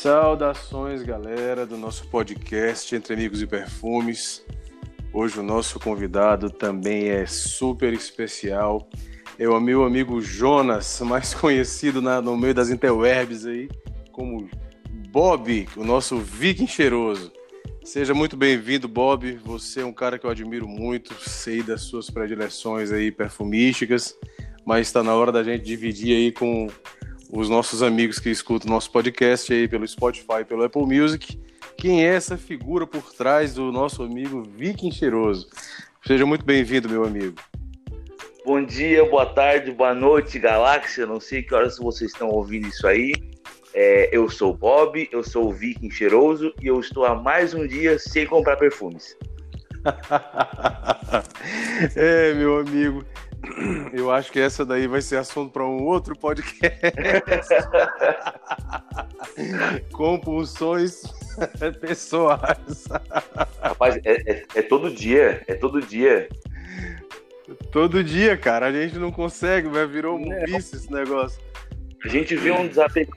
Saudações, galera, do nosso podcast Entre Amigos e Perfumes. Hoje o nosso convidado também é super especial. É o meu amigo Jonas, mais conhecido na, no meio das interwebs aí como Bob, o nosso viking cheiroso. Seja muito bem-vindo, Bob. Você é um cara que eu admiro muito, sei das suas predileções aí perfumísticas, mas está na hora da gente dividir aí com os nossos amigos que escutam nosso podcast aí pelo Spotify, pelo Apple Music, quem é essa figura por trás do nosso amigo Viking Cheiroso. Seja muito bem-vindo, meu amigo. Bom dia, boa tarde, boa noite, galáxia. Não sei que horas vocês estão ouvindo isso aí. É, eu sou o Bob, eu sou o Viking Cheiroso e eu estou há mais um dia sem comprar perfumes. é, meu amigo, eu acho que essa daí vai ser assunto para um outro podcast. Compulsões pessoais. Rapaz, é, é, é, todo dia, é todo dia. Todo dia, cara. A gente não consegue, vai virou um é. vício esse negócio. A gente vê um desapego.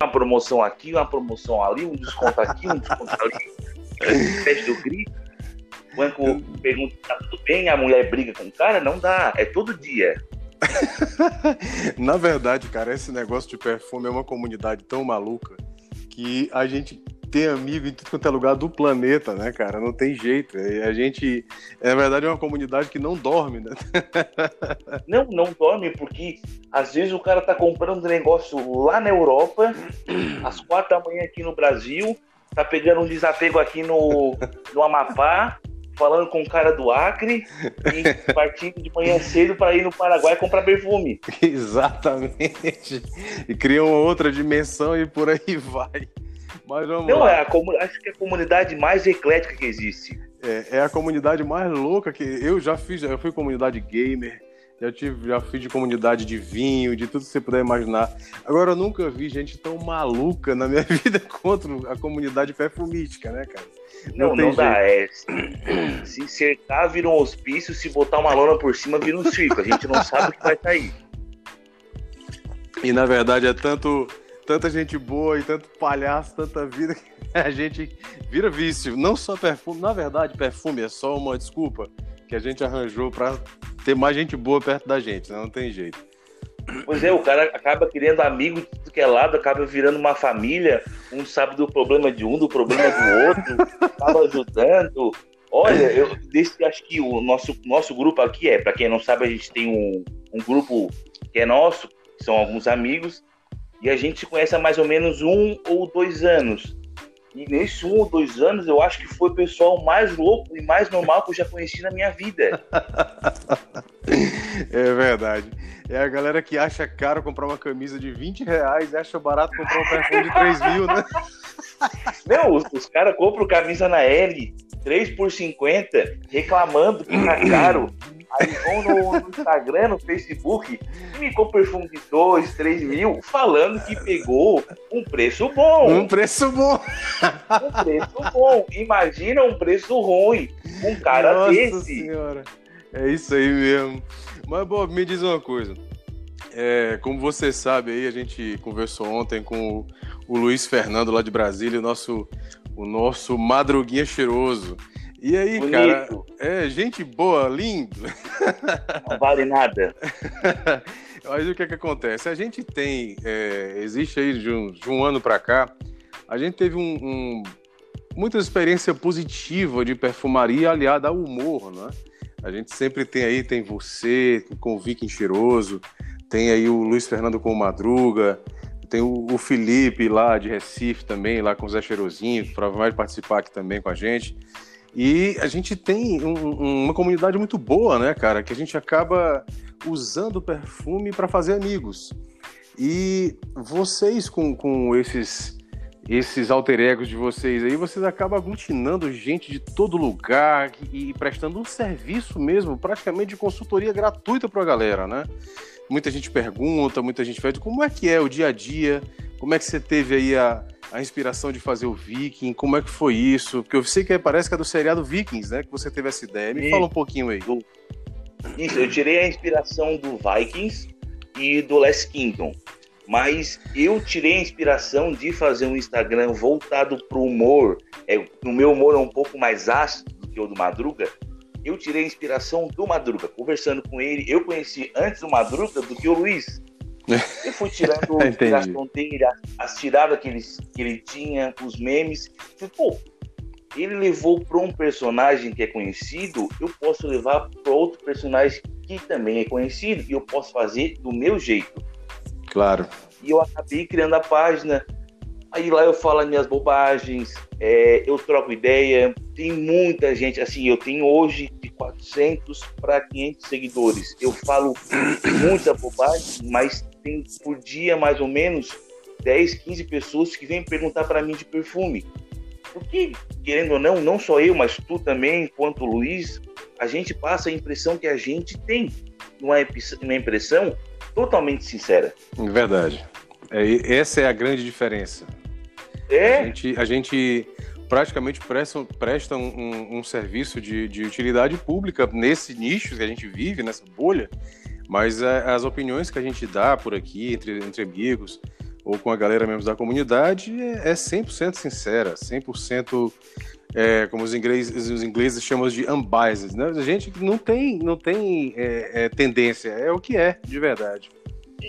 Uma promoção aqui, uma promoção ali, um desconto aqui, um desconto ali. Pede do grito o banco pergunta se tá tudo bem, a mulher briga com o cara, não dá, é todo dia. Na verdade, cara, esse negócio de perfume é uma comunidade tão maluca que a gente tem amigo em tudo quanto é lugar do planeta, né, cara? Não tem jeito. A gente, na verdade, é uma comunidade que não dorme, né? Não, não dorme, porque às vezes o cara tá comprando negócio lá na Europa, às quatro da manhã aqui no Brasil, tá pegando um desapego aqui no, no Amapá, falando com o cara do Acre e partindo de manhã cedo para ir no Paraguai comprar perfume. Exatamente. E cria uma outra dimensão e por aí vai. Mas vamos Não, lá. É a, acho que é a comunidade mais eclética que existe. É, é a comunidade mais louca que eu já fiz. Eu fui comunidade gamer, já, tive, já fiz de comunidade de vinho, de tudo que você puder imaginar. Agora, eu nunca vi gente tão maluca na minha vida contra a comunidade perfumística, né, cara? Não, não, não dá. É, se cercar, vira um hospício, se botar uma lona por cima, vira um circo. A gente não sabe o que vai sair. E na verdade é tanto tanta gente boa e tanto palhaço, tanta vida que a gente vira vício. Não só perfume, na verdade, perfume é só uma desculpa que a gente arranjou para ter mais gente boa perto da gente, né? não tem jeito. Pois é, o cara acaba criando amigos de tudo que é lado, acaba virando uma família, um sabe do problema de um, do problema do outro, acaba ajudando. Olha, eu desse, acho que o nosso, nosso grupo aqui é, para quem não sabe, a gente tem um, um grupo que é nosso, que são alguns amigos, e a gente se conhece há mais ou menos um ou dois anos. E nesses um ou dois anos, eu acho que foi o pessoal mais louco e mais normal que eu já conheci na minha vida. é verdade. É a galera que acha caro comprar uma camisa de 20 reais e acha barato comprar um perfume de 3 mil, né? Não, os, os caras compram camisa na L, 3 por 50, reclamando que tá caro. Aí vão no, no, Instagram, no Facebook, e me compra perfume de 2, 3 mil, falando que pegou um preço bom. Um preço bom. Um preço bom. Imagina um preço ruim. Um cara Nossa desse. Senhora. É isso aí mesmo. Mas, Bob, me diz uma coisa. É, como você sabe aí, a gente conversou ontem com o, o Luiz Fernando lá de Brasília, o nosso, o nosso madruguinha cheiroso. E aí, Bonito. cara, é gente boa, lindo. Não vale nada. Mas o que é que acontece? A gente tem, é, existe aí de um, de um ano para cá, a gente teve um, um, muita experiência positiva de perfumaria aliada ao humor, né? A gente sempre tem aí, tem você com o Viking Cheiroso, tem aí o Luiz Fernando com o Madruga, tem o, o Felipe lá de Recife também, lá com o Zé Cheirosinho, que provavelmente participar aqui também com a gente. E a gente tem um, uma comunidade muito boa, né, cara? Que a gente acaba usando perfume para fazer amigos. E vocês, com, com esses, esses alter egos de vocês aí, vocês acabam aglutinando gente de todo lugar e, e prestando um serviço mesmo, praticamente de consultoria gratuita para a galera, né? Muita gente pergunta, muita gente pede como é que é o dia a dia, como é que você teve aí a, a inspiração de fazer o Viking, como é que foi isso? Porque eu sei que parece que é do seriado Vikings, né? Que você teve essa ideia. Me fala um pouquinho aí. Isso, eu tirei a inspiração do Vikings e do Last Kingdom. Mas eu tirei a inspiração de fazer um Instagram voltado para o humor. É, o meu humor é um pouco mais ácido do que o do Madruga. Eu tirei a inspiração do Madruga. Conversando com ele, eu conheci antes o Madruga do que o Luiz. Eu fui tirando as, as tiradas que ele, que ele tinha, os memes. Falei, pô, ele levou para um personagem que é conhecido, eu posso levar para outro personagem que também é conhecido e eu posso fazer do meu jeito. Claro. E eu acabei criando a página. Aí lá eu falo as minhas bobagens, é, eu troco ideia. Tem muita gente, assim, eu tenho hoje de 400 para 500 seguidores. Eu falo muita bobagem, mas tem por dia mais ou menos 10, 15 pessoas que vêm perguntar para mim de perfume. Porque, querendo ou não, não só eu, mas tu também, quanto o Luiz, a gente passa a impressão que a gente tem. Uma, uma impressão totalmente sincera. Verdade. É, essa é a grande diferença. É. A gente, a gente praticamente presta, presta um, um, serviço de, de, utilidade pública nesse nicho que a gente vive, nessa bolha, mas é, as opiniões que a gente dá por aqui, entre, entre amigos, ou com a galera mesmo da comunidade, é, é 100% sincera, 100% é, como os ingleses, os ingleses chamam de unbiased, né? A gente não tem, não tem é, é, tendência, é o que é, de verdade.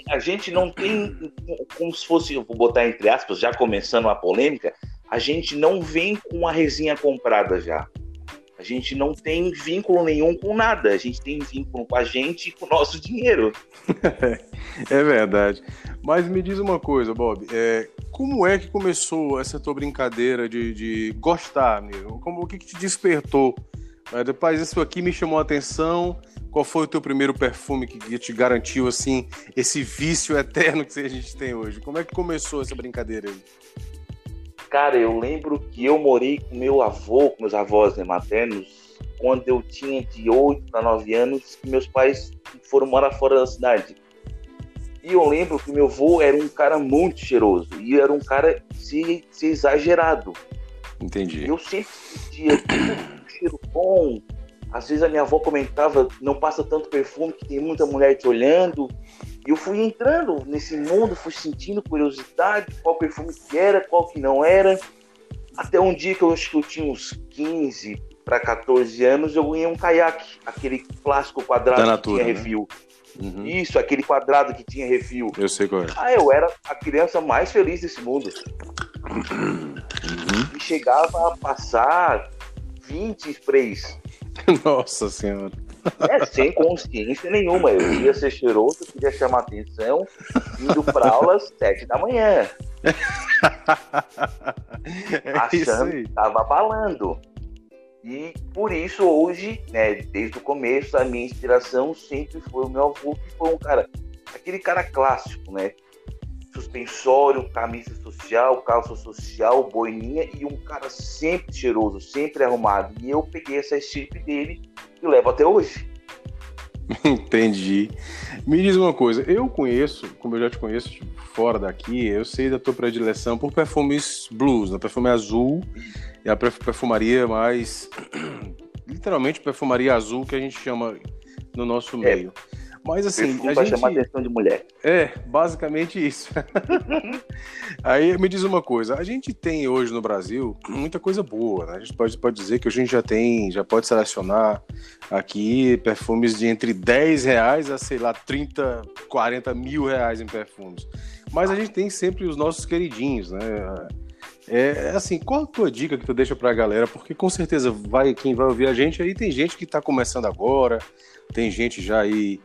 A gente não tem, como se fosse, vou botar entre aspas, já começando a polêmica, a gente não vem com a resinha comprada já. A gente não tem vínculo nenhum com nada. A gente tem vínculo com a gente e com o nosso dinheiro. é verdade. Mas me diz uma coisa, Bob. É, como é que começou essa tua brincadeira de, de gostar mesmo? Como, o que, que te despertou? É, depois isso aqui me chamou a atenção. Qual foi o teu primeiro perfume que te garantiu assim esse vício eterno que a gente tem hoje? Como é que começou essa brincadeira aí? Cara, eu lembro que eu morei com meu avô, com meus avós né, maternos, quando eu tinha de 8 para 9 anos, que meus pais foram morar fora da cidade. E eu lembro que meu avô era um cara muito cheiroso e era um cara se, se exagerado. Entendi. Eu sempre sentia um cheiro bom. Às vezes a minha avó comentava, não passa tanto perfume que tem muita mulher te olhando. E eu fui entrando nesse mundo, fui sentindo curiosidade, qual perfume que era, qual que não era. Até um dia que eu acho que eu tinha uns 15 para 14 anos, eu ganhei um caiaque, aquele plástico quadrado natura, que tinha né? refil. Uhum. Isso, aquele quadrado que tinha refil. Eu sei qual é. Ah, eu era a criança mais feliz desse mundo. Uhum. E chegava a passar 20 sprays. Nossa senhora. É, sem consciência nenhuma. Eu queria ser cheiroso, queria chamar atenção, indo pra aula às sete da manhã. é achando que tava balando. E por isso hoje, né, desde o começo, a minha inspiração sempre foi o meu avô, que foi um cara, aquele cara clássico, né? Suspensório, camisa social, calça social, boininha e um cara sempre cheiroso, sempre arrumado. E eu peguei essa estirpe dele e levo até hoje. Entendi. Me diz uma coisa, eu conheço, como eu já te conheço tipo, fora daqui, eu sei da tua predileção por perfumes blues, né? perfume azul e a perfumaria mais literalmente perfumaria azul que a gente chama no nosso é. Mas assim, a gente chamar atenção de mulher. É, basicamente isso. Aí me diz uma coisa, a gente tem hoje no Brasil muita coisa boa, né? A gente pode, pode dizer que a gente já tem, já pode selecionar aqui perfumes de entre 10 reais a, sei lá, 30, 40 mil reais em perfumes. Mas a gente tem sempre os nossos queridinhos, né? É assim, qual a tua dica que tu deixa pra galera? Porque com certeza vai quem vai ouvir a gente aí tem gente que tá começando agora, tem gente já aí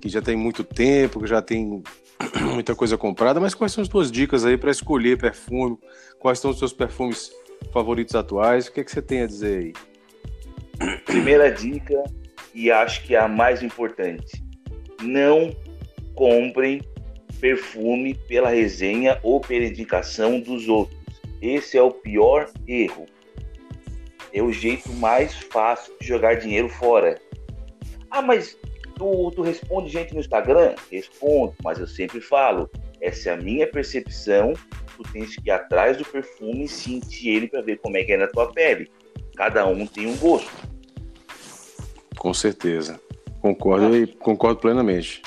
que já tem muito tempo, que já tem muita coisa comprada, mas quais são as tuas dicas aí para escolher perfume? Quais são os seus perfumes favoritos atuais? O que, é que você tem a dizer aí? Primeira dica, e acho que é a mais importante: não comprem perfume pela resenha ou pela indicação dos outros. Esse é o pior erro. É o jeito mais fácil de jogar dinheiro fora. Ah, mas Tu, tu responde gente no Instagram? Respondo, mas eu sempre falo, essa é a minha percepção, tu tens que ir atrás do perfume e sentir ele para ver como é que é na tua pele. Cada um tem um gosto. Com certeza. Concordo ah. e concordo plenamente.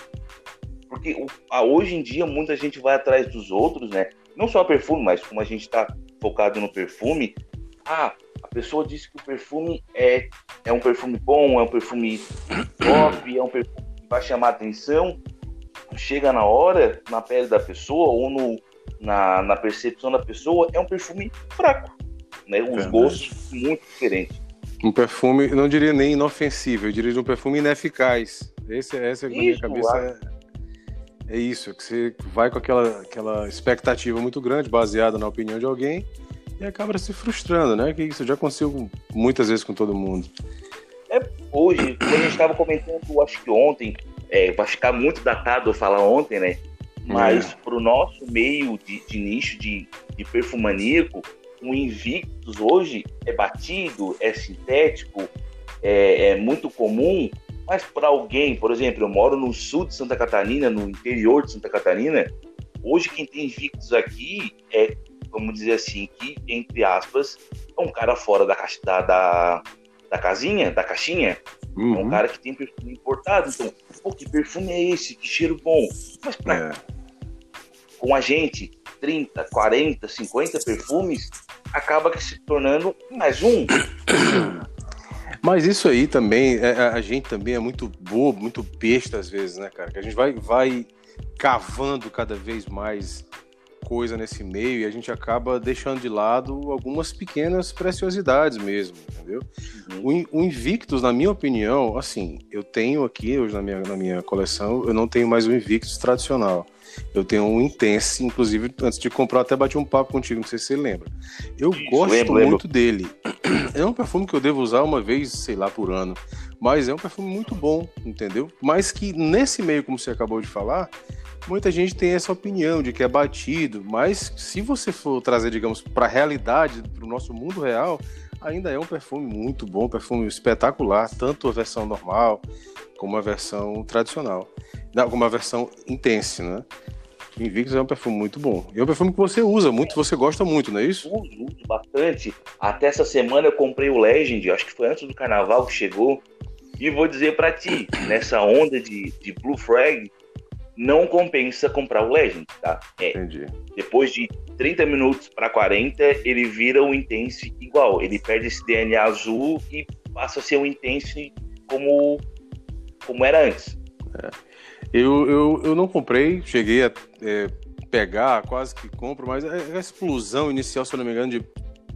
porque hoje em dia muita gente vai atrás dos outros, né? Não só perfume, mas como a gente está focado no perfume, ah, a pessoa disse que o perfume é, é um perfume bom, é um perfume top, é um perfume que vai chamar atenção. Chega na hora, na pele da pessoa ou no, na, na percepção da pessoa, é um perfume fraco. Né? Os Verdade. gostos muito diferentes. Um perfume, não diria nem inofensivo, eu diria um perfume ineficaz. Esse, essa, na minha cabeça, é, é isso, que você vai com aquela, aquela expectativa muito grande, baseada na opinião de alguém, e acaba se frustrando, né? Que isso já aconteceu muitas vezes com todo mundo. É, hoje, como a gente estava comentando, acho que ontem, é, vai ficar muito datado eu falar ontem, né? Mas é. para o nosso meio de, de nicho de, de perfumaníaco, o Invictus hoje é batido, é sintético, é, é muito comum, mas para alguém, por exemplo, eu moro no sul de Santa Catarina, no interior de Santa Catarina, hoje quem tem Invictus aqui é, vamos dizer assim, que, entre aspas, é um cara fora da, da, da, da casinha, da caixinha, uhum. é um uhum. cara que tem perfume importado, então, pô, que perfume é esse? Que cheiro bom. Mas pra, é. com a gente, 30, 40, 50 perfumes, acaba se tornando mais um. Mas isso aí também, é, a gente também é muito bobo, muito besta às vezes, né, cara? Que a gente vai, vai cavando cada vez mais coisa nesse meio e a gente acaba deixando de lado algumas pequenas preciosidades mesmo, entendeu? Uhum. O, Invictus, na minha opinião, assim, eu tenho aqui hoje na minha, na minha coleção, eu não tenho mais o Invictus tradicional. Eu tenho um Intense, inclusive, antes de comprar, até bati um papo contigo, não sei se você lembra. Eu Isso, gosto lembro, muito lembro. dele. É um perfume que eu devo usar uma vez, sei lá, por ano. Mas é um perfume muito bom, entendeu? Mas que nesse meio, como você acabou de falar, muita gente tem essa opinião de que é batido. Mas se você for trazer, digamos, para a realidade, para o nosso mundo real, ainda é um perfume muito bom, um perfume espetacular, tanto a versão normal como a versão tradicional. Não, como a versão intense, né? Invictus é um perfume muito bom. E é um perfume que você usa muito, você gosta muito, não é isso? Uso, uso bastante. Até essa semana eu comprei o Legend, acho que foi antes do carnaval que chegou. E vou dizer para ti, nessa onda de, de Blue Frag, não compensa comprar o Legend, tá? É. Entendi. Depois de 30 minutos para 40, ele vira o Intense igual. Ele perde esse DNA azul e passa a ser o Intense como, como era antes. É. Eu, eu, eu não comprei, cheguei a é, pegar, quase que compro, mas a explosão inicial, se eu não me engano, de,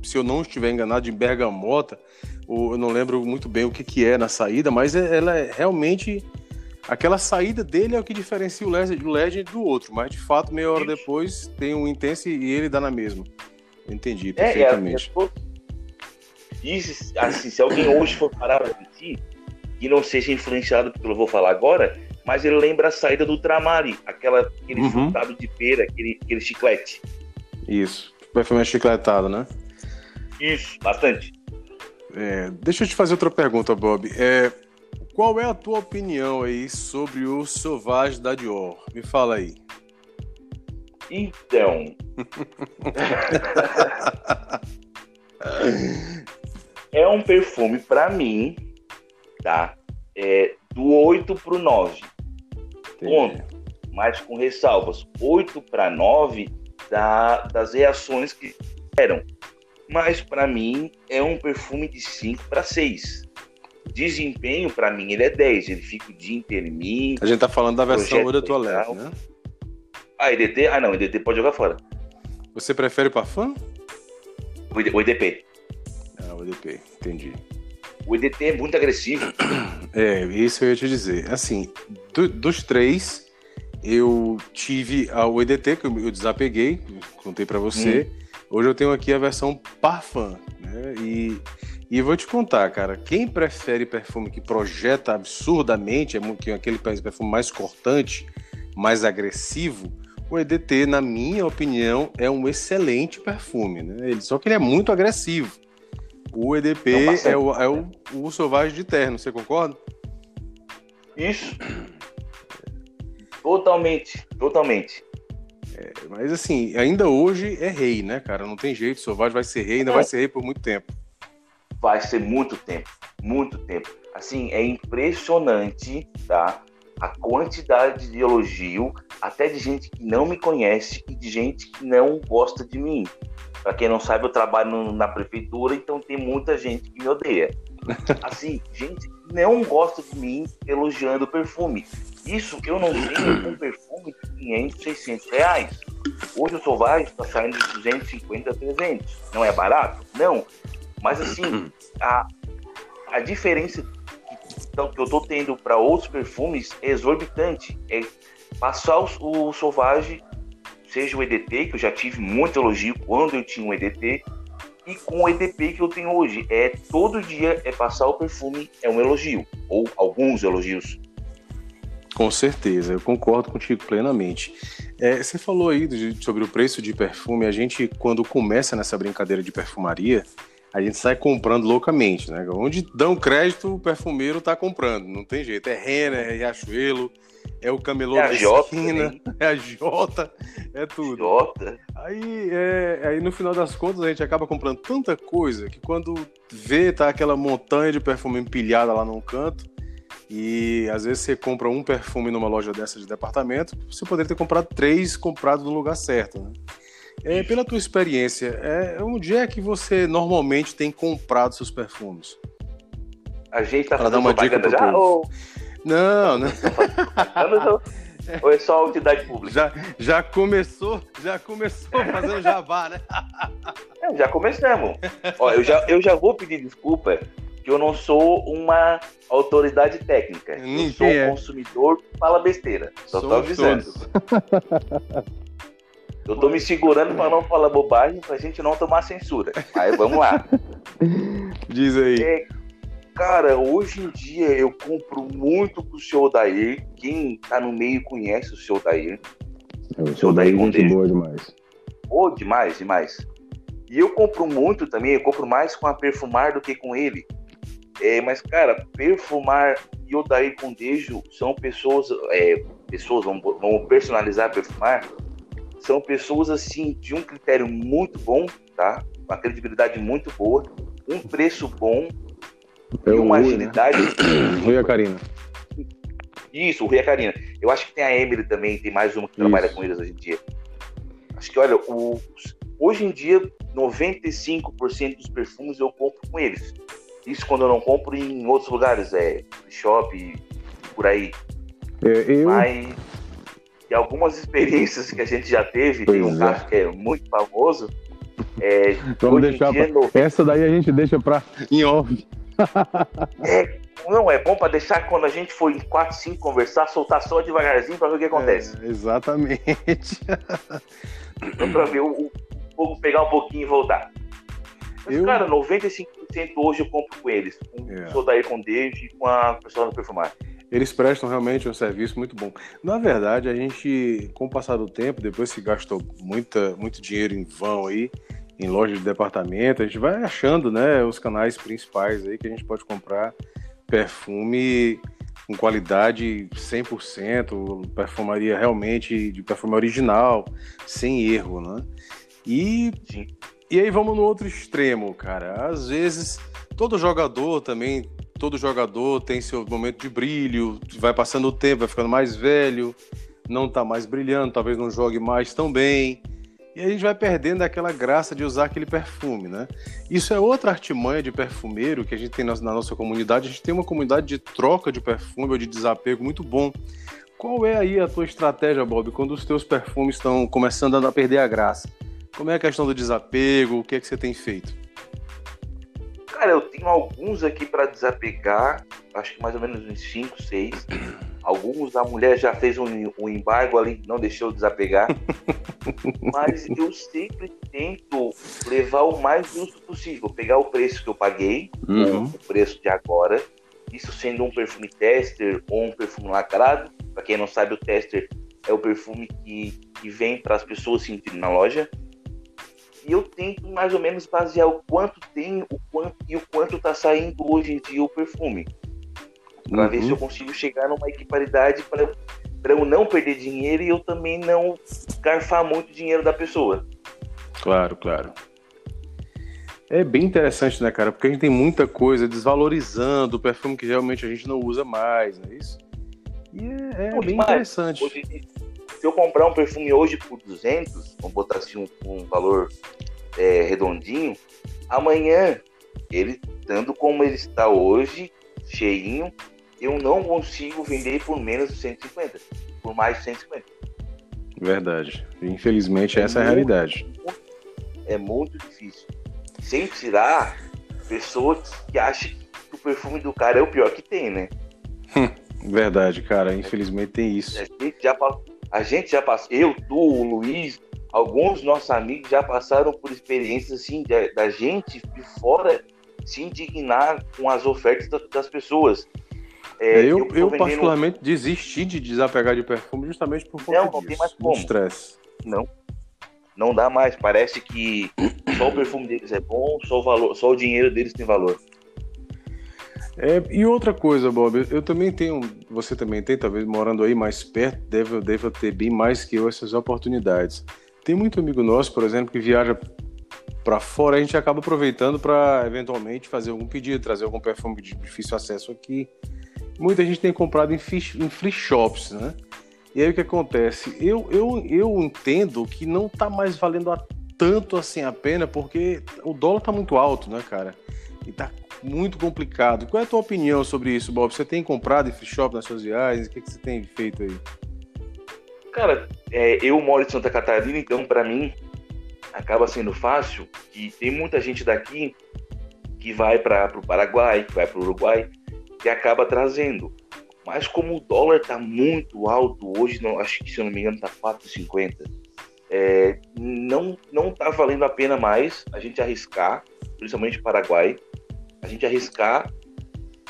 se eu não estiver enganado, de bergamota, eu não lembro muito bem o que, que é na saída, mas é, ela é realmente. Aquela saída dele é o que diferencia o Legend, o Legend do outro, mas de fato, meia hora depois, tem um Intense e ele dá na mesma. entendi perfeitamente. É, é, é, isso, assim, se alguém hoje for parar para assistir, e não seja influenciado pelo que eu vou falar agora, mas ele lembra a saída do Tramari, aquela, aquele uhum. frutado de pera, aquele, aquele chiclete. Isso, perfume chicletado, né? Isso, bastante. É, deixa eu te fazer outra pergunta, Bob. É, qual é a tua opinião aí sobre o Sauvage da Dior? Me fala aí. Então. é um perfume para mim, tá? É do 8 pro 9 ponto, mas com ressalvas. 8 para 9 da, das reações que eram. Mas para mim é um perfume de 5 para 6. Desempenho, para mim, ele é 10. Ele fica o dia inteiro em mim. A gente tá falando da versão de Toilette, né? Ah, EDT? Ah, não, EDT pode jogar fora. Você prefere Parfum? O EDP. Ah, o EDP, entendi. O EDT é muito agressivo. É, isso eu ia te dizer. Assim, do, dos três, eu tive o EDT, que eu desapeguei, contei para você. Hum. Hoje eu tenho aqui a versão Parfum, né? E, e vou te contar, cara, quem prefere perfume que projeta absurdamente, é que é aquele perfume mais cortante, mais agressivo, o EDT, na minha opinião, é um excelente perfume, né? Só que ele é muito agressivo. O EDP é o, é o, Sauvage de terno, você concorda? Isso. Totalmente, totalmente. É, mas assim, ainda hoje é rei, né, cara? Não tem jeito, o Sauvage vai ser rei, ainda é. vai ser rei por muito tempo. Vai ser muito tempo, muito tempo. Assim, é impressionante, tá? A quantidade de elogio, até de gente que não me conhece e de gente que não gosta de mim. Para quem não sabe, eu trabalho na prefeitura, então tem muita gente que me odeia. Assim, gente que não gosta de mim elogiando o perfume. Isso eu não tenho um perfume de 500, 600 reais. Hoje o Sauvage está saindo de 250 a 300. Não é barato? Não. Mas assim, a, a diferença então, que eu tô tendo para outros perfumes é exorbitante. É passar o, o Sauvage, seja o EDT, que eu já tive muito elogio quando eu tinha um EDT, e com o EDP que eu tenho hoje. É todo dia é passar o perfume, é um elogio, ou alguns elogios. Com certeza, eu concordo contigo plenamente. É, você falou aí de, sobre o preço de perfume. A gente, quando começa nessa brincadeira de perfumaria, a gente sai comprando loucamente, né? Onde dão crédito, o perfumeiro tá comprando, não tem jeito. É Renner, é Riachuelo, é o camelô é da Jota, esquina, é a Jota, é tudo. Jota. Aí, é, aí no final das contas a gente acaba comprando tanta coisa que quando vê tá aquela montanha de perfume empilhada lá num canto e às vezes você compra um perfume numa loja dessa de departamento, você poderia ter comprado três comprados no lugar certo, né? É, pela tua experiência, é, onde é que você normalmente tem comprado seus perfumes? A gente tá fazendo uma dica pro já, ou... Não, não. ou é só utilidade pública? Já, já começou, já começou fazendo jabá, né? É, já começamos. Ó, eu já, eu já vou pedir desculpa que eu não sou uma autoridade técnica. Ninguém eu sou é. um consumidor que fala besteira. Só Somos tô avisando. Eu tô me segurando para não falar bobagem, pra gente não tomar censura. Aí vamos lá. Diz aí. É, cara, hoje em dia eu compro muito pro seu Dair. Quem tá no meio conhece o seu Dair. É, o seu Dair é gente boa demais. Oh, demais, demais. E eu compro muito também, eu compro mais com a perfumar do que com ele. É, mas, cara, perfumar e o Dair Condejo são pessoas, é, pessoas, vamos, vamos personalizar perfumar, são pessoas assim de um critério muito bom, tá? Uma credibilidade muito boa, um preço bom é e uma Rui, né? agilidade. Né? Rui e a Karina. Isso, o Rui e a Karina. Eu acho que tem a Emily também, tem mais uma que Isso. trabalha com eles hoje em dia. Acho que, olha, o, hoje em dia, 95% dos perfumes eu compro com eles. Isso quando eu não compro em outros lugares, é shop, por aí. É, eu... Mas e algumas experiências que a gente já teve, pois tem um é. caso que é muito famoso. É, Vamos deixar pra... no... Essa daí a gente deixa para em off. é, não, é bom para deixar quando a gente for em 4, 5 conversar, soltar só devagarzinho para ver o que acontece. É, exatamente. Então, para ver o, fogo pegar um pouquinho e voltar. Mas, eu... cara, 95% hoje eu compro com eles. Com é. o Sodair com Dave e com a pessoa do Perfumar. Eles prestam realmente um serviço muito bom. Na verdade, a gente, com o passar do tempo, depois que gastou muita, muito dinheiro em vão aí, em loja de departamento, a gente vai achando, né, os canais principais aí que a gente pode comprar perfume com qualidade 100%, perfumaria realmente de perfume original, sem erro, né? E, e aí vamos no outro extremo, cara. Às vezes, todo jogador também todo jogador tem seu momento de brilho, vai passando o tempo, vai ficando mais velho, não está mais brilhando, talvez não jogue mais tão bem. E a gente vai perdendo aquela graça de usar aquele perfume, né? Isso é outra artimanha de perfumeiro que a gente tem na, na nossa comunidade. A gente tem uma comunidade de troca de perfume ou de desapego muito bom. Qual é aí a tua estratégia, Bob, quando os teus perfumes estão começando a perder a graça? Como é a questão do desapego? O que é que você tem feito? Cara, eu tenho alguns aqui para desapegar, acho que mais ou menos uns 5, 6. Alguns a mulher já fez um, um embargo ali, não deixou desapegar. Mas eu sempre tento levar o mais justo possível. Pegar o preço que eu paguei, uhum. o preço de agora. Isso sendo um perfume tester ou um perfume lacrado. Para quem não sabe, o tester é o perfume que, que vem para as pessoas sentirem na loja e eu tento mais ou menos basear o quanto tem o quanto, e o quanto está saindo hoje em dia o perfume. Para uhum. ver se eu consigo chegar numa equiparidade para eu não perder dinheiro e eu também não garfar muito dinheiro da pessoa. Claro, claro. É bem interessante, né, cara? Porque a gente tem muita coisa desvalorizando o perfume que realmente a gente não usa mais, não é isso? E é, é bem interessante. Hoje, se eu comprar um perfume hoje por 200, vamos botar assim um, um valor é, redondinho, amanhã, ele estando como ele está hoje, cheinho, eu não consigo vender por menos de 150, por mais de 150. Verdade. Infelizmente, é essa muito, é a realidade. É muito difícil. Sem tirar pessoas que acham que o perfume do cara é o pior que tem, né? Verdade, cara. Infelizmente tem isso. A gente já, a gente já passou, eu, tu, o Luiz, alguns nossos amigos já passaram por experiências assim, da, da gente de fora se indignar com as ofertas das pessoas. É, eu, eu, eu particularmente desisti de desapegar de perfume justamente por conta não, não disso, mais como. estresse. Não, não dá mais. Parece que só o perfume deles é bom, só o valor, só o dinheiro deles tem valor. É, e outra coisa, Bob, eu também tenho, você também tem, talvez morando aí mais perto, deve, deve ter bem mais que eu essas oportunidades. Tem muito amigo nosso, por exemplo, que viaja para fora, a gente acaba aproveitando para eventualmente fazer algum pedido, trazer algum perfume de difícil acesso aqui. Muita gente tem comprado em, fish, em free shops, né? E aí o que acontece? Eu, eu, eu entendo que não tá mais valendo a tanto assim a pena, porque o dólar tá muito alto, né, cara? E tá muito complicado. Qual é a tua opinião sobre isso, Bob? Você tem comprado em free shop nas suas viagens? O que, que você tem feito aí? Cara, é, eu moro em Santa Catarina, então para mim acaba sendo fácil que tem muita gente daqui que vai para o Paraguai, que vai para o Uruguai, que acaba trazendo. Mas como o dólar está muito alto hoje, não, acho que se eu não me engano está 4,50, é, não não está valendo a pena mais a gente arriscar, principalmente Paraguai, a gente arriscar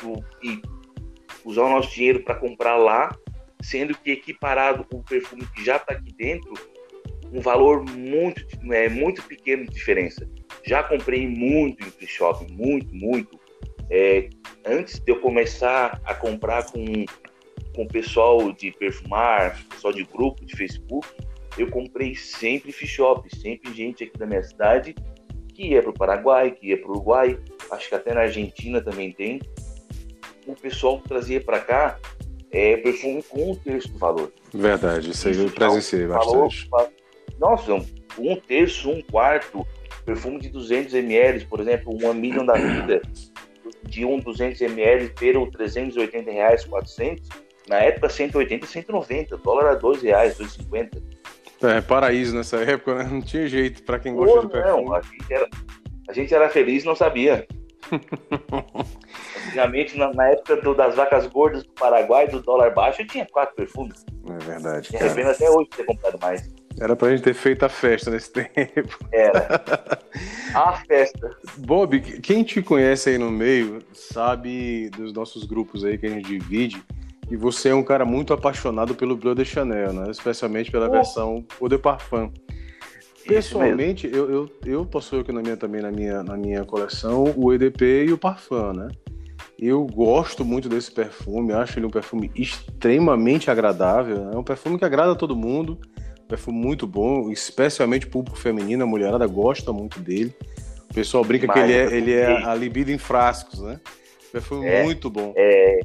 o, e usar o nosso dinheiro para comprar lá, sendo que equiparado com o perfume que já está aqui dentro, um valor muito, é, muito pequeno de diferença. Já comprei muito em free shop, muito, muito. É, antes de eu começar a comprar com com o pessoal de perfumar, pessoal de grupo de Facebook, eu comprei sempre free shop, sempre gente aqui da minha cidade que ia para o Paraguai, que ia para o Uruguai, acho que até na Argentina também tem. O pessoal trazia para cá é perfume com um terço do valor. Verdade, isso aí eu presenciei bastante. Valor, nossa, um terço, um quarto, perfume de 200 ml, por exemplo, um Million da vida, de um 200 ml, peram 380 reais, 400, na época 180, 190, dólar a 2 reais, 2,50. É, paraíso nessa época, né? Não tinha jeito para quem gosta Pô, de perfume. Não, a gente era, a gente era feliz e não sabia. Antigamente, na, na época do, das vacas gordas do Paraguai, do dólar baixo, eu tinha quatro perfumes. É verdade. Arrependo até hoje de ter comprado mais. Era pra gente ter feito a festa nesse tempo. Era. A festa. Bob, quem te conhece aí no meio sabe dos nossos grupos aí que a gente divide e você é um cara muito apaixonado pelo Bleu de Chanel, né? Especialmente pela oh. versão Eau de Parfum. Pessoalmente, eu, eu, eu possuo aqui na minha, também na minha, na minha coleção o EDP e o Parfum, né? Eu gosto muito desse perfume, acho ele um perfume extremamente agradável. Né? É um perfume que agrada a todo mundo, um perfume muito bom, especialmente público feminino, a mulherada gosta muito dele. O pessoal brinca Mas, que ele é, ele é a libido em frascos, né? Perfume é, muito bom. É,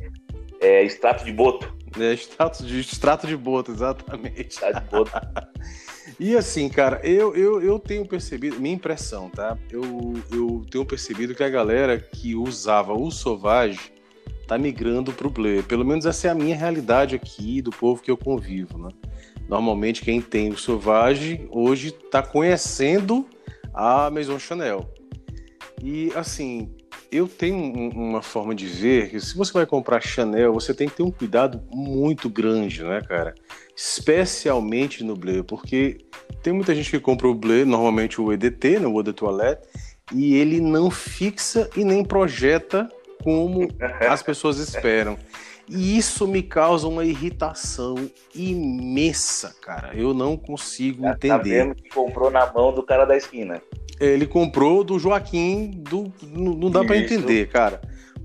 é extrato de boto. É, extrato de, extrato de boto, exatamente. Extrato de boto. E assim, cara, eu, eu, eu tenho percebido, minha impressão, tá? Eu, eu tenho percebido que a galera que usava o Sauvage tá migrando pro Bleu. Pelo menos essa é a minha realidade aqui, do povo que eu convivo, né? Normalmente quem tem o Sauvage hoje está conhecendo a Maison Chanel. E assim, eu tenho uma forma de ver que se você vai comprar Chanel, você tem que ter um cuidado muito grande, né, cara? Especialmente no Bleu, porque tem muita gente que compra o Bleu, normalmente o EDT, né, o Eau de Toilette, e ele não fixa e nem projeta como as pessoas esperam. E isso me causa uma irritação imensa, cara. Eu não consigo Já entender. Tá vendo que comprou na mão do cara da esquina ele comprou do Joaquim, do, não, não dá para entender, cara.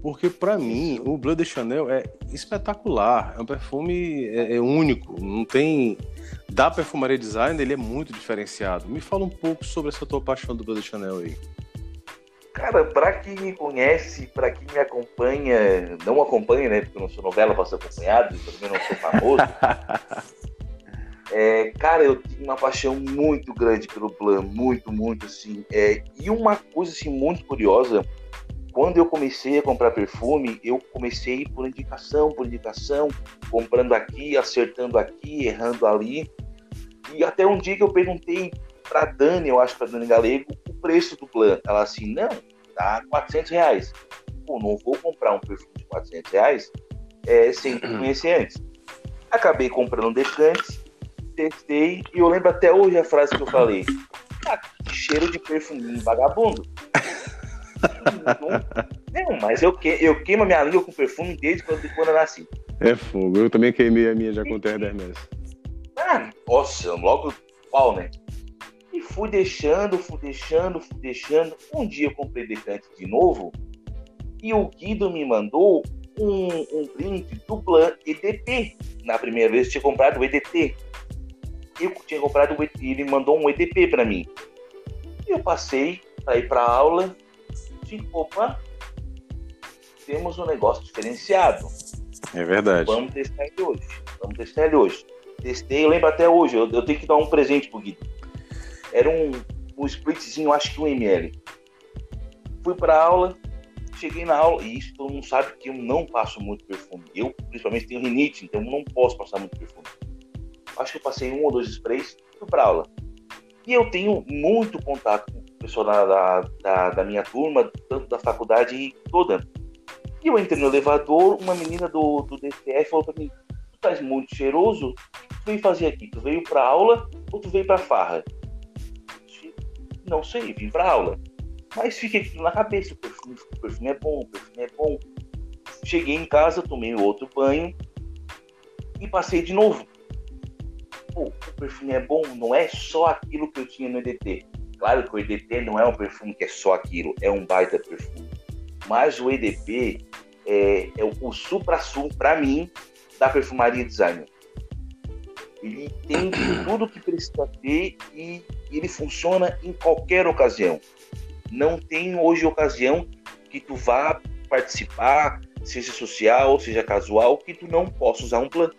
Porque para mim, o Bleu de Chanel é espetacular, é um perfume é, é único, não tem da perfumaria design, ele é muito diferenciado. Me fala um pouco sobre essa tua paixão do Bleu de Chanel aí. Cara, para quem me conhece, para quem me acompanha, não acompanha, né? Porque eu não sou novela para ser acompanhado, eu também não sou famoso. é, cara, eu tinha uma paixão muito grande pelo Plan, muito, muito, assim. É, e uma coisa, assim, muito curiosa, quando eu comecei a comprar perfume, eu comecei por indicação, por indicação, comprando aqui, acertando aqui, errando ali. E até um dia que eu perguntei para Dani, eu acho para Dani Galego, o preço do plano. Ela assim, não, tá 400 reais. Pô, não vou comprar um perfume de 400 reais é, sem conhecer antes. Acabei comprando um decante, testei e eu lembro até hoje a frase que eu falei. Ah, que cheiro de perfuminho vagabundo. Não, mas eu, que, eu queimo a minha língua com perfume desde quando, quando eu nasci. É fogo. Eu também queimei a minha já com terra Hermes. Ah, nossa, logo pau, né? E fui deixando, fui deixando, fui deixando. Um dia eu comprei decante de novo e o Guido me mandou um, um brinde do Plan EDP. Na primeira vez eu tinha comprado o EDT. Eu tinha comprado o EDP, ele mandou um EDP para mim. E eu passei para ir para aula assim, opa, temos um negócio diferenciado. É verdade. Vamos testar ele hoje. Vamos testar ele hoje. Testei, eu lembro até hoje, eu, eu tenho que dar um presente pro Guido. Era um, um splitzinho, acho que um ml. Fui pra aula, cheguei na aula, e isso todo mundo sabe que eu não passo muito perfume. Eu, principalmente, tenho rinite, então não posso passar muito perfume. Acho que eu passei um ou dois sprays, fui pra aula. E eu tenho muito contato com pessoa da, da, da, minha turma, tanto da faculdade toda. E eu entrei no elevador, uma menina do, do DCF falou para mim: Tu estás muito cheiroso? O que tu veio fazer aqui? Tu veio para aula ou tu veio para farra? Não sei, vim para aula. Mas fiquei aquilo na cabeça: o perfume, o perfume é bom, o perfume é bom. Cheguei em casa, tomei outro banho e passei de novo. Pô, o perfume é bom, não é só aquilo que eu tinha no EDT. Claro que o EDP não é um perfume que é só aquilo, é um baita perfume. Mas o EDP é, é o supra-sumo, para mim, da perfumaria designer. Ele tem tudo que precisa ter e ele funciona em qualquer ocasião. Não tem hoje ocasião que tu vá participar, seja social, seja casual, que tu não possa usar um plano.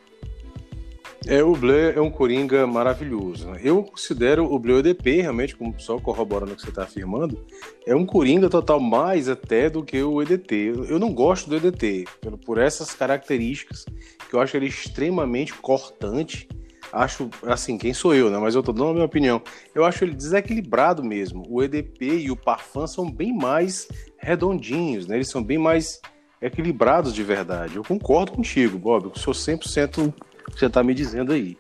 É, o Bleu é um Coringa maravilhoso. Né? Eu considero o Bleu EDP, realmente, como só corroborando o que você está afirmando, é um Coringa total mais até do que o EDT. Eu não gosto do EDT, por essas características, que eu acho ele extremamente cortante. Acho, assim, quem sou eu, né? Mas eu tô dando a minha opinião. Eu acho ele desequilibrado mesmo. O EDP e o Parfum são bem mais redondinhos, né? Eles são bem mais equilibrados de verdade. Eu concordo contigo, Bob. Eu sou 100% que você está me dizendo aí.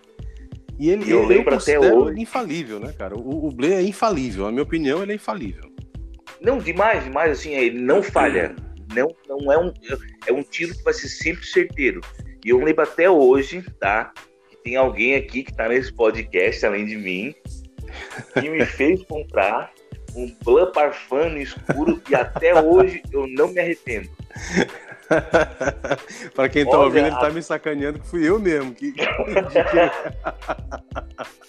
E ele, eu, lembro eu até hoje. infalível, né, cara? O, o é infalível. Na minha opinião, ele é infalível. Não, demais, demais, assim, ele não falha. Não, não é um, é um tiro que vai ser sempre certeiro. E eu lembro até hoje, tá? Que tem alguém aqui que tá nesse podcast, além de mim, que me fez comprar um Blanc Parfum no escuro e até hoje eu não me arrependo. para quem tá Olha, ouvindo, ele tá me sacaneando que fui eu mesmo. Que...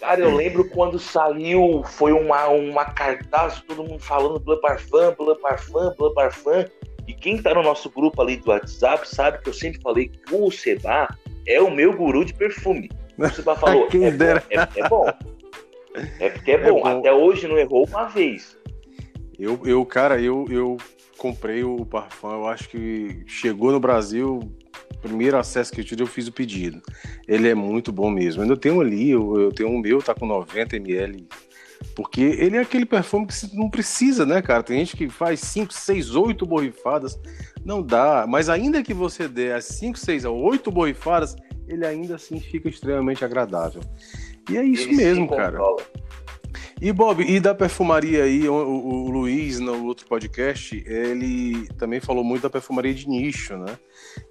Cara, eu lembro quando saiu, foi uma, uma cartaz, todo mundo falando Bleu Parfum, Bleu Parfum, Bleu Parfum. E quem tá no nosso grupo ali do WhatsApp sabe que eu sempre falei que o Seba é o meu guru de perfume. O Seba falou, é, bom, é, é, bom. É porque é, é bom. bom. Até hoje não errou uma vez. Eu, eu cara, eu, eu comprei o parfum, eu acho que chegou no Brasil, primeiro acesso que eu tive, eu fiz o pedido. Ele é muito bom mesmo. Eu ainda tenho ali, eu, eu tenho um meu, tá com 90 ml. Porque ele é aquele perfume que você não precisa, né, cara? Tem gente que faz 5, 6, 8 borrifadas. Não dá. Mas ainda que você dê as 5, 6 a 8 borrifadas, ele ainda assim fica extremamente agradável. E é isso ele mesmo, cara. Controla. E Bob, e da perfumaria aí, o, o, Luiz no outro podcast, ele também falou muito da perfumaria de nicho, né?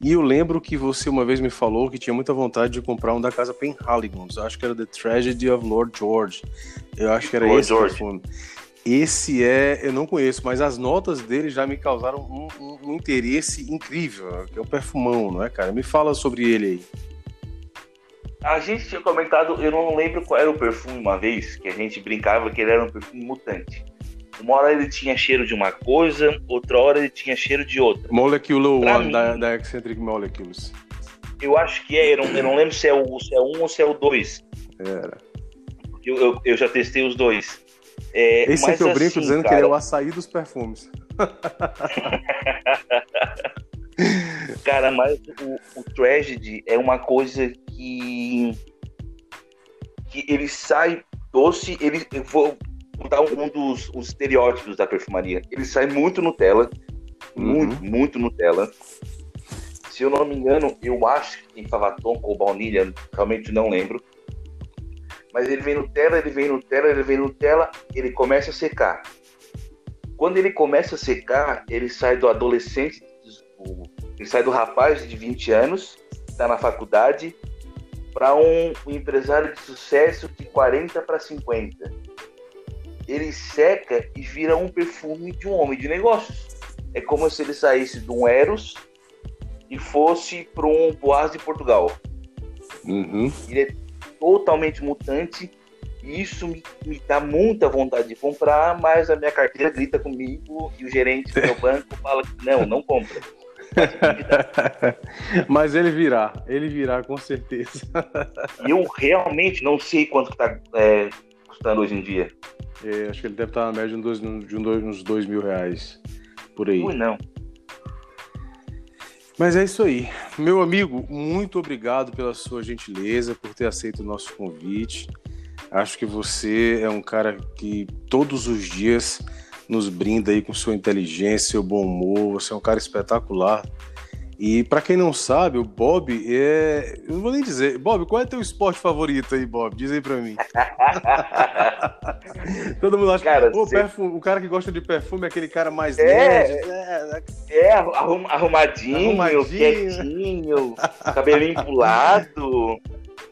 E eu lembro que você uma vez me falou que tinha muita vontade de comprar um da casa Penhaligon's, acho que era The Tragedy of Lord George. Eu acho que era Lord esse George. perfume. Esse é, eu não conheço, mas as notas dele já me causaram um, um, um interesse incrível, é o perfumão, não é, cara? Me fala sobre ele aí. A gente tinha comentado, eu não lembro qual era o perfume uma vez, que a gente brincava que ele era um perfume mutante. Uma hora ele tinha cheiro de uma coisa, outra hora ele tinha cheiro de outra. Molecule One mim, da, da Eccentric Molecules. Eu acho que é, eu não, eu não lembro se é, o, se é um ou se é o dois. Era. Eu, eu, eu já testei os dois. É, Esse é que eu brinco assim, dizendo cara... que ele é o açaí dos perfumes. cara, mas o, o Tragedy é uma coisa que. que ele sai doce. Ele, eu vou dar um, dos estereótipos da perfumaria. Ele sai muito Nutella. Uhum. Muito, muito Nutella. Se eu não me engano, eu acho que tem Favaton ou baunilha, realmente não lembro mas ele vem Nutella, ele vem Nutella, ele vem Nutella, ele começa a secar. Quando ele começa a secar, ele sai do adolescente, ele sai do rapaz de 20 anos, está na faculdade, para um, um, empresário de sucesso de 40 para 50. Ele seca e vira um perfume de um homem de negócios. É como se ele saísse de um Eros e fosse para um Boas de Portugal. Uhum. Ele é totalmente mutante. E isso me, me dá muita vontade de comprar, mas a minha carteira grita comigo e o gerente do meu banco fala que não, não compra. Mas ele virá, ele virá com certeza. Eu realmente não sei quanto está é, custando hoje em dia. É, acho que ele deve estar na média de, uns dois, de uns dois mil reais por aí. Ui, não. Mas é isso aí. Meu amigo, muito obrigado pela sua gentileza, por ter aceito o nosso convite. Acho que você é um cara que todos os dias nos brinda aí com sua inteligência, seu bom humor. Você é um cara espetacular. E para quem não sabe, o Bob é. Eu não vou nem dizer. Bob, qual é teu esporte favorito aí, Bob? Diz aí pra mim. Todo mundo acha cara, que perfume, o cara que gosta de perfume é aquele cara mais é, nerd. É, é arrum, arrumadinho, arrumadinho, quietinho, cabelinho pulado.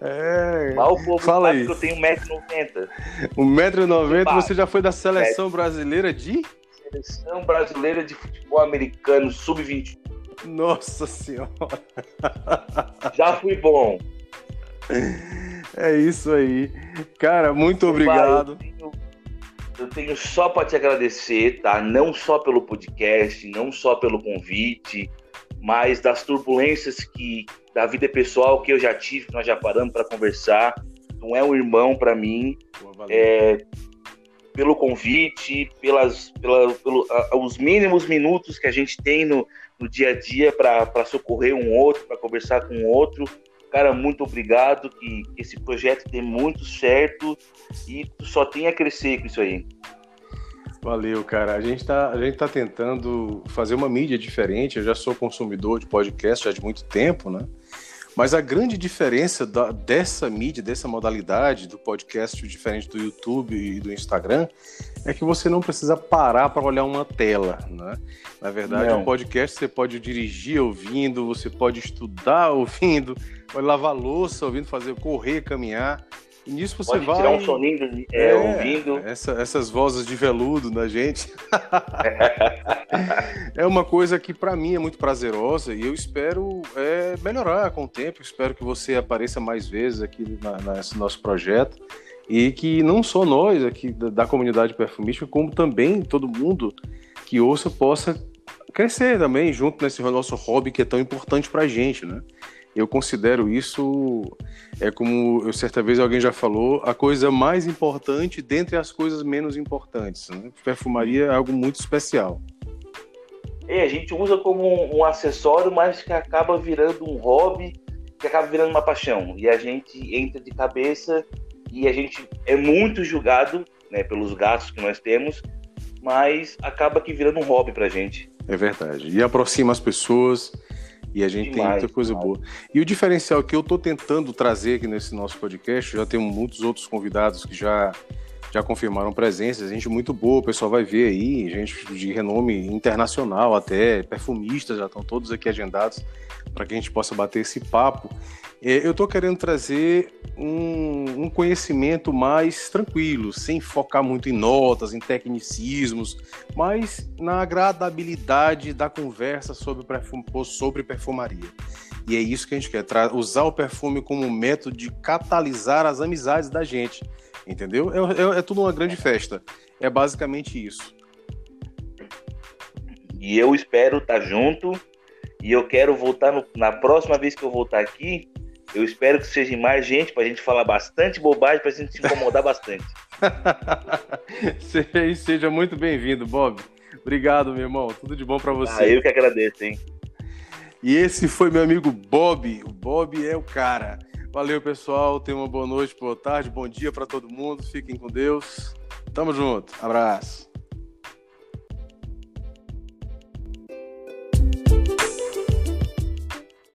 É. Mal o povo Fala sabe isso. que eu tenho 1,90m. 1,90m você já foi da seleção brasileira de? Seleção brasileira de futebol americano sub-21. Nossa senhora. Já fui bom. É isso aí. Cara, muito obrigado. Eu tenho, eu tenho só para te agradecer, tá? Não só pelo podcast, não só pelo convite, mas das turbulências que da vida pessoal que eu já tive, que nós já paramos para conversar. Não é um irmão para mim. é, pelo convite, pelas, pela, pelo, a, os mínimos minutos que a gente tem no, no dia a dia para socorrer um outro, para conversar com um outro. Cara, muito obrigado, que, que esse projeto dê muito certo e tu só tem a crescer com isso aí. Valeu, cara. A gente está a gente tá tentando fazer uma mídia diferente. Eu já sou consumidor de podcast já de muito tempo, né? Mas a grande diferença da, dessa mídia, dessa modalidade do podcast diferente do YouTube e do Instagram, é que você não precisa parar para olhar uma tela, né? Na verdade, o um podcast você pode dirigir ouvindo, você pode estudar ouvindo, pode lavar louça ouvindo, fazer correr, caminhar. E nisso você Pode vai. tirar um soninho é, é, ouvindo. Essa, essas vozes de veludo na gente. é uma coisa que para mim é muito prazerosa e eu espero é, melhorar com o tempo. Espero que você apareça mais vezes aqui na, nesse nosso projeto e que não só nós aqui da, da comunidade perfumística, como também todo mundo que ouça possa crescer também junto nesse nosso hobby que é tão importante para a gente, né? Eu considero isso, é como eu, certa vez alguém já falou, a coisa mais importante dentre as coisas menos importantes. Né? Perfumaria é algo muito especial. É, a gente usa como um, acessório, mas que acaba virando um hobby, que acaba virando uma paixão. E a gente entra de cabeça e a gente é muito julgado né, pelos gastos que nós temos, mas acaba que virando um hobby pra gente. É verdade. E aproxima as pessoas e a gente demais, tem muita coisa demais. boa. E o diferencial que eu estou tentando trazer aqui nesse nosso podcast, já temos muitos outros convidados que já já confirmaram presença, gente muito boa, o pessoal vai ver aí, gente de renome internacional até, perfumistas já estão todos aqui agendados para que a gente possa bater esse papo. É, eu estou querendo trazer um, um, conhecimento mais tranquilo, sem focar muito em notas, em tecnicismos, mas na agradabilidade da conversa sobre, perfum, sobre perfumaria. E é isso que a gente quer, usar o perfume como método de catalisar as amizades da gente, entendeu? É, é, é tudo uma grande festa. É basicamente isso. E eu espero estar tá junto. E eu quero voltar no, na próxima vez que eu voltar aqui. Eu espero que seja mais gente para a gente falar bastante bobagem, para a gente se incomodar bastante. seja muito bem-vindo, Bob. Obrigado, meu irmão. Tudo de bom para você. Ah, eu que agradeço, hein? E esse foi meu amigo Bob. O Bob é o cara. Valeu, pessoal. Tenha uma boa noite, boa tarde, bom dia para todo mundo. Fiquem com Deus. Tamo junto. Abraço.